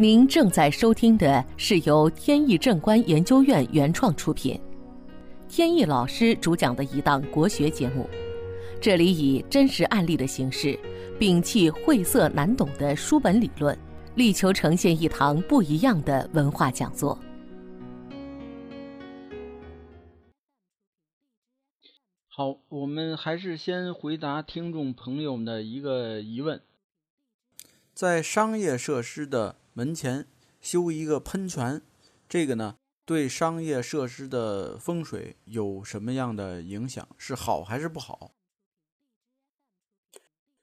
您正在收听的是由天意正观研究院原创出品，天意老师主讲的一档国学节目。这里以真实案例的形式，摒弃晦涩难懂的书本理论，力求呈现一堂不一样的文化讲座。好，我们还是先回答听众朋友们的一个疑问：在商业设施的门前修一个喷泉，这个呢，对商业设施的风水有什么样的影响？是好还是不好？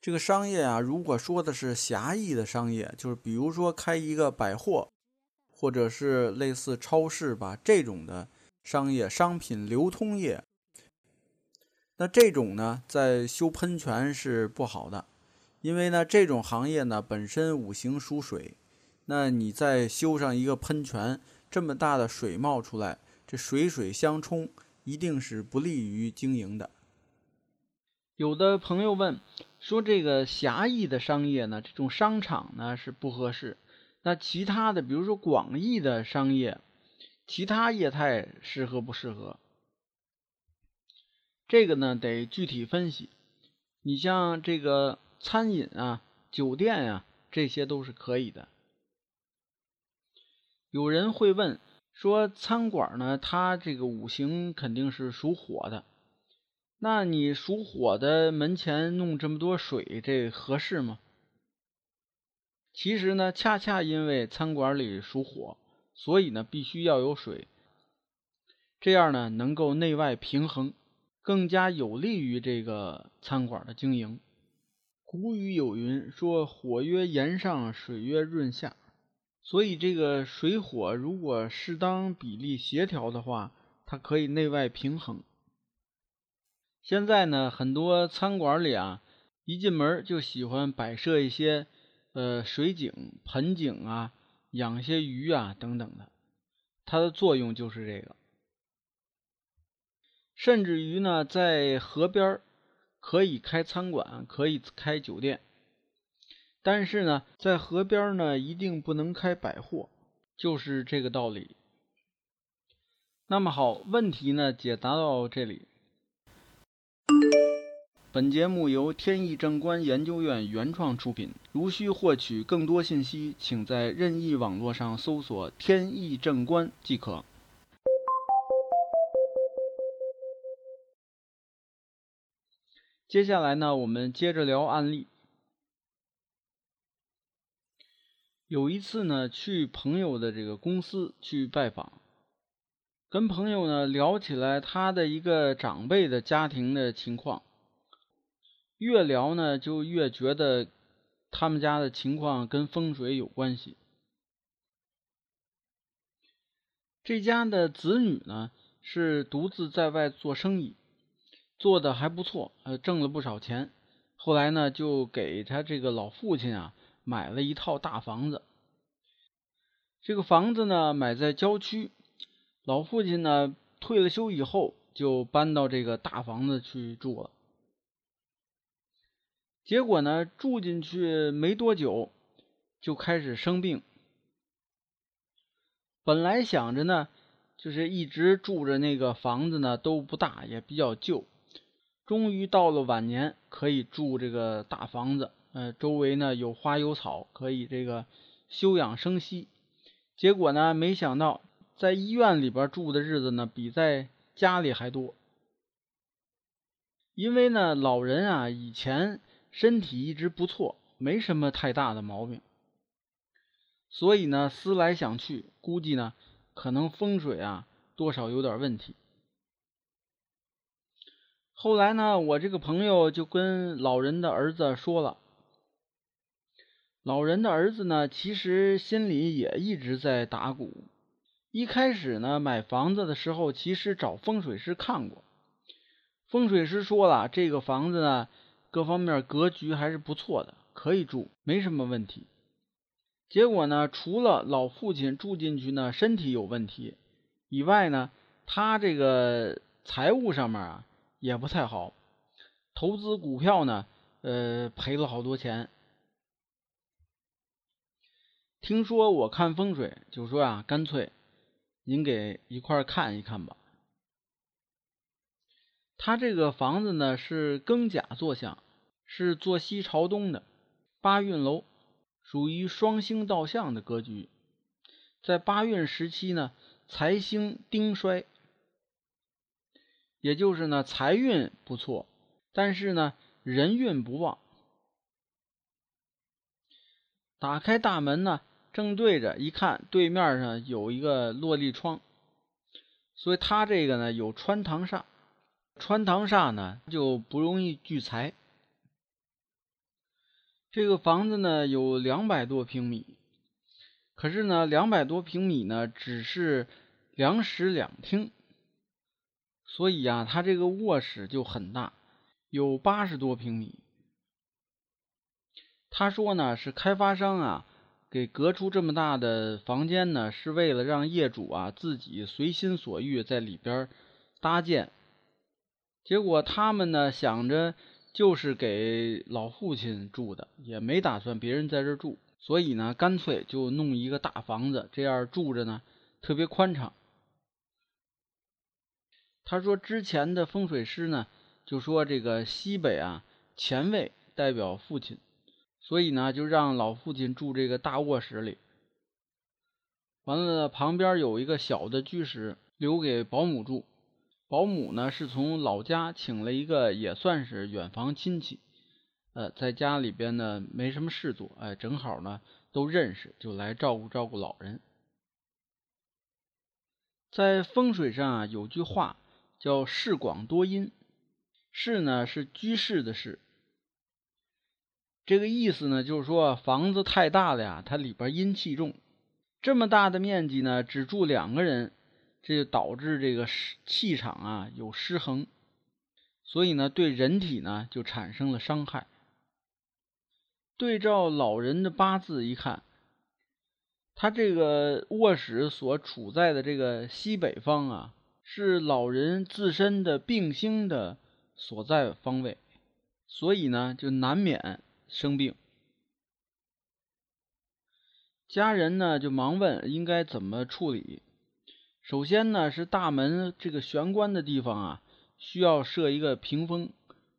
这个商业啊，如果说的是狭义的商业，就是比如说开一个百货，或者是类似超市吧这种的商业，商品流通业，那这种呢，在修喷泉是不好的，因为呢，这种行业呢本身五行属水。那你再修上一个喷泉，这么大的水冒出来，这水水相冲，一定是不利于经营的。有的朋友问说，这个狭义的商业呢，这种商场呢是不合适。那其他的，比如说广义的商业，其他业态适合不适合？这个呢得具体分析。你像这个餐饮啊、酒店呀，这些都是可以的。有人会问说，餐馆呢，它这个五行肯定是属火的，那你属火的门前弄这么多水，这合适吗？其实呢，恰恰因为餐馆里属火，所以呢，必须要有水，这样呢，能够内外平衡，更加有利于这个餐馆的经营。古语有云说：“火曰炎上，水曰润下。”所以，这个水火如果适当比例协调的话，它可以内外平衡。现在呢，很多餐馆里啊，一进门就喜欢摆设一些呃水井、盆景啊，养些鱼啊等等的，它的作用就是这个。甚至于呢，在河边可以开餐馆，可以开酒店。但是呢，在河边呢，一定不能开百货，就是这个道理。那么好，问题呢解答到这里。本节目由天意正观研究院原创出品。如需获取更多信息，请在任意网络上搜索“天意正观”即可。接下来呢，我们接着聊案例。有一次呢，去朋友的这个公司去拜访，跟朋友呢聊起来他的一个长辈的家庭的情况，越聊呢就越觉得他们家的情况跟风水有关系。这家的子女呢是独自在外做生意，做的还不错，呃，挣了不少钱。后来呢，就给他这个老父亲啊。买了一套大房子，这个房子呢买在郊区，老父亲呢退了休以后就搬到这个大房子去住了。结果呢住进去没多久就开始生病，本来想着呢就是一直住着那个房子呢都不大也比较旧，终于到了晚年可以住这个大房子。呃，周围呢有花有草，可以这个休养生息。结果呢，没想到在医院里边住的日子呢，比在家里还多。因为呢，老人啊以前身体一直不错，没什么太大的毛病，所以呢，思来想去，估计呢，可能风水啊多少有点问题。后来呢，我这个朋友就跟老人的儿子说了。老人的儿子呢，其实心里也一直在打鼓。一开始呢，买房子的时候，其实找风水师看过。风水师说了，这个房子呢，各方面格局还是不错的，可以住，没什么问题。结果呢，除了老父亲住进去呢身体有问题以外呢，他这个财务上面啊也不太好，投资股票呢，呃，赔了好多钱。听说我看风水，就说啊，干脆您给一块看一看吧。他这个房子呢是庚甲坐向，是坐西朝东的八运楼，属于双星倒向的格局。在八运时期呢，财星丁衰，也就是呢财运不错，但是呢人运不旺。打开大门呢。正对着一看，对面上有一个落地窗，所以他这个呢有穿堂煞，穿堂煞呢就不容易聚财。这个房子呢有两百多平米，可是呢两百多平米呢只是两室两厅，所以啊他这个卧室就很大，有八十多平米。他说呢是开发商啊。给隔出这么大的房间呢，是为了让业主啊自己随心所欲在里边搭建。结果他们呢想着就是给老父亲住的，也没打算别人在这住，所以呢干脆就弄一个大房子，这样住着呢特别宽敞。他说之前的风水师呢就说这个西北啊前卫代表父亲。所以呢，就让老父亲住这个大卧室里。完了，旁边有一个小的居室，留给保姆住。保姆呢，是从老家请了一个，也算是远房亲戚。呃，在家里边呢，没什么事做，哎，正好呢都认识，就来照顾照顾老人。在风水上啊，有句话叫“室广多阴”，室呢是居室的室。这个意思呢，就是说房子太大了呀，它里边阴气重，这么大的面积呢，只住两个人，这就导致这个气场啊有失衡，所以呢，对人体呢就产生了伤害。对照老人的八字一看，他这个卧室所处在的这个西北方啊，是老人自身的病星的所在方位，所以呢，就难免。生病，家人呢就忙问应该怎么处理。首先呢是大门这个玄关的地方啊，需要设一个屏风，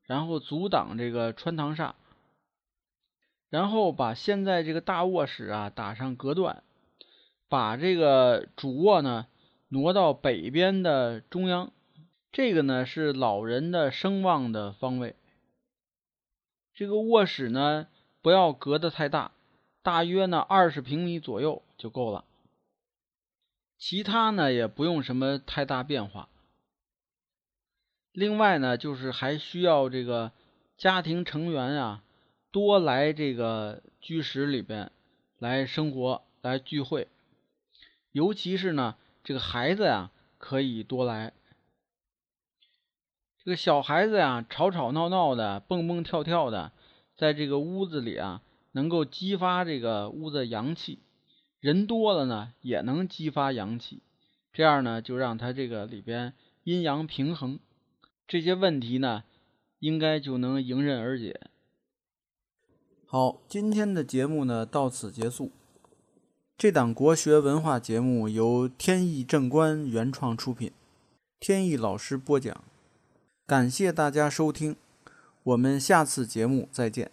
然后阻挡这个穿堂煞。然后把现在这个大卧室啊打上隔断，把这个主卧呢挪到北边的中央。这个呢是老人的声望的方位。这个卧室呢，不要隔得太大，大约呢二十平米左右就够了。其他呢也不用什么太大变化。另外呢，就是还需要这个家庭成员啊多来这个居室里边来生活、来聚会，尤其是呢这个孩子呀可以多来。这个小孩子呀，吵吵闹闹的，蹦蹦跳跳的，在这个屋子里啊，能够激发这个屋子阳气。人多了呢，也能激发阳气。这样呢，就让他这个里边阴阳平衡，这些问题呢，应该就能迎刃而解。好，今天的节目呢，到此结束。这档国学文化节目由天意正观原创出品，天意老师播讲。感谢大家收听，我们下次节目再见。